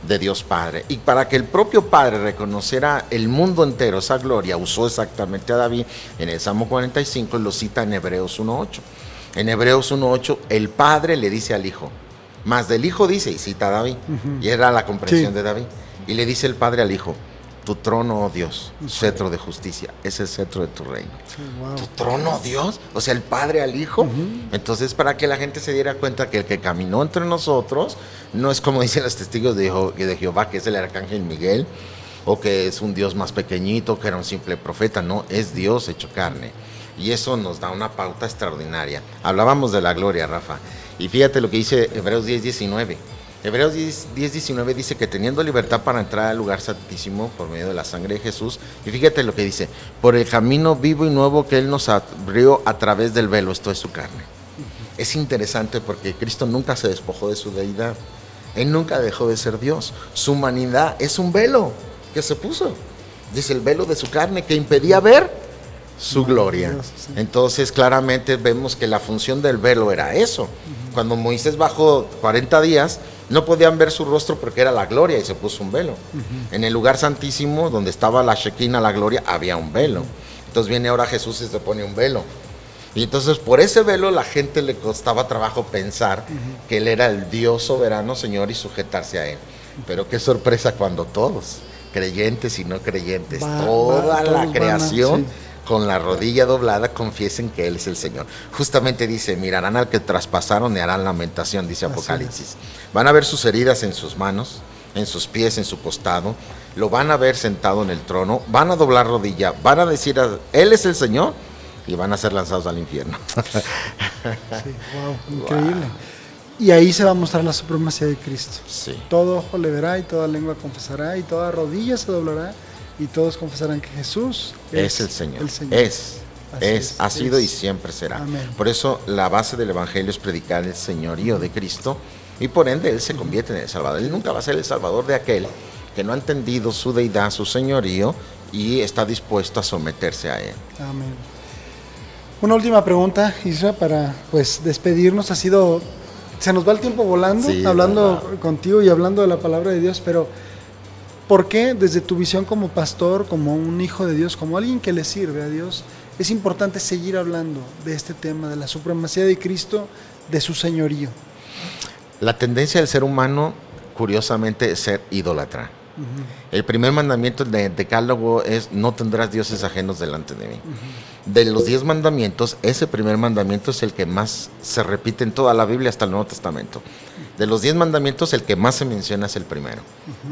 de Dios Padre. Y para que el propio Padre reconociera el mundo entero esa gloria, usó exactamente a David en el Salmo 45 y lo cita en Hebreos 1.8. En Hebreos 1.8 el Padre le dice al Hijo, más del Hijo dice, y cita a David, y era la comprensión Sí. de David, y le dice el Padre al Hijo, tu trono, oh Dios, cetro de justicia, es el cetro de tu reino Sí, wow. tu trono, Dios, o sea, el Padre al Hijo. Entonces, para que la gente se diera cuenta que el que caminó entre nosotros no es como *laughs* dicen los testigos de, de Jehová, que es el arcángel Miguel, o que es un Dios más pequeñito, que era un simple profeta, no, es Dios hecho carne. Y eso nos da una pauta extraordinaria. Hablábamos de la gloria, Rafa. Y fíjate lo que dice Hebreos 10, 19. Hebreos 10, 10, 19 dice que teniendo libertad para entrar al lugar santísimo por medio de la sangre de Jesús, y fíjate lo que dice, por el camino vivo y nuevo que Él nos abrió a través del velo, esto es su carne. Es interesante porque Cristo nunca se despojó de su deidad, Él nunca dejó de ser Dios, su humanidad es un velo que se puso, dice el velo de su carne que impedía ver su gloria. Entonces claramente vemos que la función del velo era eso. Cuando Moisés bajó 40 días, no podían ver su rostro porque era la gloria y se puso un velo. En el lugar santísimo, donde estaba la Shekinah, la gloria, había un velo. Entonces viene ahora Jesús y se pone un velo. Y entonces por ese velo la gente le costaba trabajo pensar que Él era el Dios soberano, Señor, y sujetarse a Él. Pero qué sorpresa cuando todos, creyentes y no creyentes, Va- toda va- la a- creación sí. Con la rodilla doblada confiesen que Él es el Señor. Justamente dice, mirarán al que traspasaron y harán lamentación, dice Apocalipsis. Van a ver sus heridas en sus manos, en sus pies, en su costado. Lo van a ver sentado en el trono, van a doblar rodilla, van a decir, a- Él es el Señor y van a ser lanzados al infierno. Sí, *laughs* wow, increíble. Y ahí se va a mostrar la supremacía de Cristo. sí. Todo ojo le verá y toda lengua confesará y toda rodilla se doblará y todos confesarán que Jesús Es el Señor. el Señor. Es. Así Es, es, ha sido y siempre será. Amén. Por eso la base del Evangelio es predicar el señorío de Cristo y por ende Él se convierte en el Salvador. Él nunca va a ser el Salvador de aquel que no ha entendido su deidad, su señorío y está dispuesto a someterse a Él. Amén. Una última pregunta, Isra, para pues despedirnos. Ha sido, se nos va el tiempo volando, Sí, hablando verdad. contigo y hablando de la palabra de Dios, pero ¿por qué desde tu visión como pastor, como un hijo de Dios, como alguien que le sirve a Dios, es importante seguir hablando de este tema, de la supremacía de Cristo, de su señorío? La tendencia del ser humano, curiosamente, es ser idólatra. El primer mandamiento del decálogo es no tendrás dioses ajenos delante de mí. De los diez mandamientos, ese primer mandamiento es el que más se repite en toda la Biblia hasta el Nuevo Testamento. De los diez mandamientos, el que más se menciona es el primero.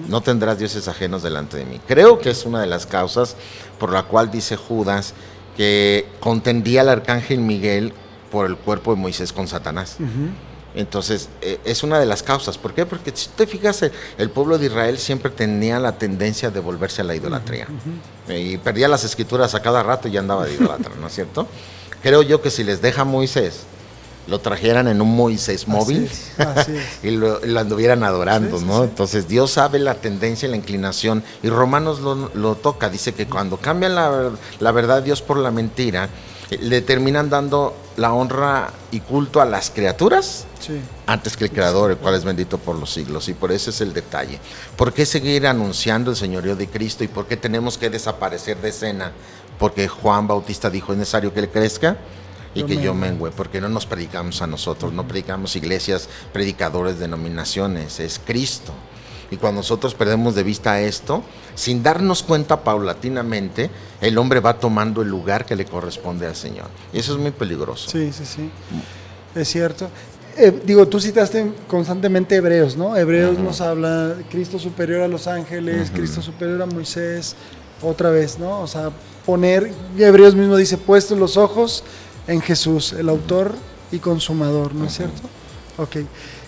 No tendrás dioses ajenos delante de mí. Creo que es una de las causas por la cual dice Judas que contendía al arcángel Miguel por el cuerpo de Moisés con Satanás. Entonces, eh, es una de las causas. ¿Por qué? Porque si te fijas, el, el pueblo de Israel siempre tenía la tendencia de volverse a la idolatría. Eh, y perdía las escrituras a cada rato y ya andaba de idolatra, ¿no es cierto? Creo yo que si les deja Moisés, lo trajeran en un Moisés móvil es, así es. *laughs* y lo, lo anduvieran adorando, Sí, sí, ¿no? sí. Entonces Dios sabe la tendencia y la inclinación y Romanos lo, lo toca, dice que cuando cambian la, la verdad Dios por la mentira, eh, le terminan dando la honra y culto a las criaturas Sí. antes que el Creador, el cual es bendito por los siglos. Y por eso es el detalle. ¿Por qué seguir anunciando el señorío de Cristo y por qué tenemos que desaparecer de escena? Porque Juan Bautista dijo, es necesario que él crezca y Yo que yo mengue". mengue, porque no nos predicamos a nosotros, no predicamos iglesias, predicadores, denominaciones, es Cristo. Y cuando nosotros perdemos de vista esto, sin darnos cuenta paulatinamente, el hombre va tomando el lugar que le corresponde al Señor. Y eso es muy peligroso. Sí, sí, sí. Es cierto. Eh, digo, tú citaste constantemente Hebreos, ¿no? Hebreos nos habla Cristo superior a los ángeles, Cristo superior a Moisés, otra vez, ¿no? O sea, poner, Hebreos mismo dice, puestos los ojos en Jesús, el autor y consumador, ¿no es cierto? Ok.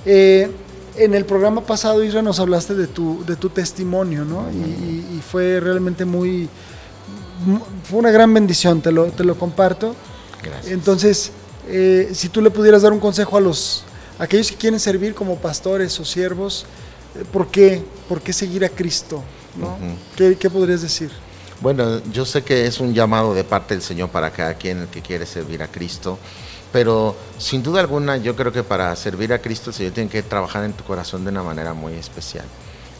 Eh, en el programa pasado, Isra, nos hablaste de tu, de tu testimonio, ¿no? Y- fue realmente muy, mu- fue una gran bendición, te lo, te lo comparto. Gracias. Entonces, eh, si tú le pudieras dar un consejo a los a aquellos que quieren servir como pastores o siervos, eh, ¿por qué? ¿Por qué seguir a Cristo? ¿no? Ujú. ¿Qué, qué podrías decir? Bueno, yo sé que es un llamado de parte del Señor para cada quien el que quiere servir a Cristo, pero sin duda alguna yo creo que para servir a Cristo el Señor tiene que trabajar en tu corazón de una manera muy especial.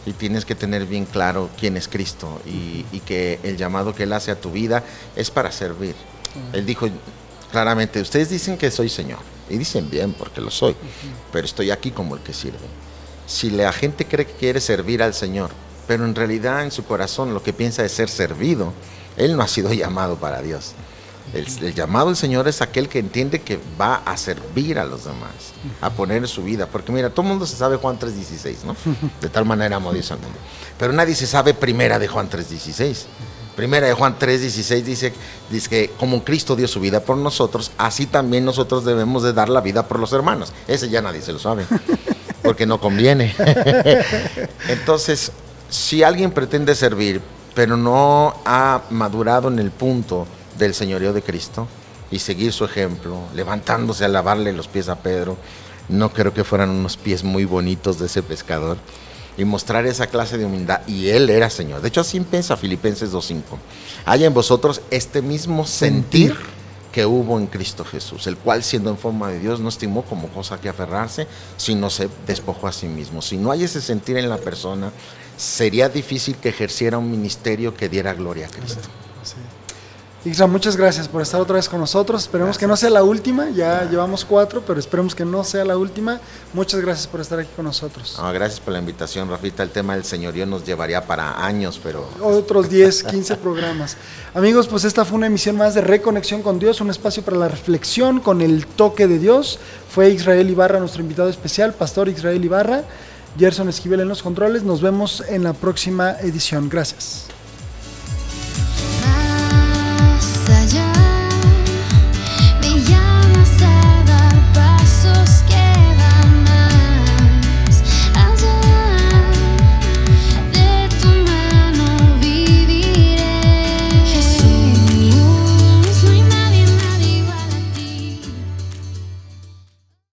Y tienes que tener bien claro quién es Cristo y, y que el llamado que Él hace a tu vida es para servir. Él dijo claramente, ustedes dicen que soy Señor, y dicen bien porque lo soy, pero estoy aquí como el que sirve. Si la gente cree que quiere servir al Señor, pero en realidad en su corazón lo que piensa es ser servido, Él no ha sido *laughs* llamado para Dios. El, el llamado del Señor es aquel que entiende que va a servir a los demás, a poner su vida. Porque mira, todo el mundo se sabe Juan 3.16, ¿no? *laughs* De tal manera amó Dios al mundo. Pero nadie se sabe primera de Juan 3.16. Primera de Juan 3.16 dice, dice que como Cristo dio su vida por nosotros, así también nosotros debemos de dar la vida por los hermanos. Ese ya nadie se lo sabe, *laughs* porque no conviene. Entonces, si alguien pretende servir, pero no ha madurado en el punto del señorío de Cristo y seguir su ejemplo, levantándose a lavarle los pies a Pedro, no creo que fueran unos pies muy bonitos de ese pescador y mostrar esa clase de humildad. Y él era Señor. De hecho, así piensa Filipenses 2.5. Haya en vosotros este mismo sentir que hubo en Cristo Jesús, el cual siendo en forma de Dios no estimó como cosa que aferrarse, sino se despojó a sí mismo. Si no hay ese sentir en la persona, sería difícil que ejerciera un ministerio que diera gloria a Cristo. Sí. Isra, muchas gracias por estar otra vez con nosotros. Esperemos que no sea la última. Ya llevamos cuatro, pero esperemos que no sea la última. Muchas gracias por estar aquí con nosotros. Ah, gracias por la invitación, Rafita. El tema del señorío nos llevaría para años, pero Otros 10, 15 programas. Amigos, pues esta fue una emisión más de Reconexión con Dios, un espacio para la reflexión con el toque de Dios. Fue Israel Ibarra nuestro invitado especial, Pastor Israel Ibarra. Gerson Esquivel en los controles. Nos vemos en la próxima edición. Gracias.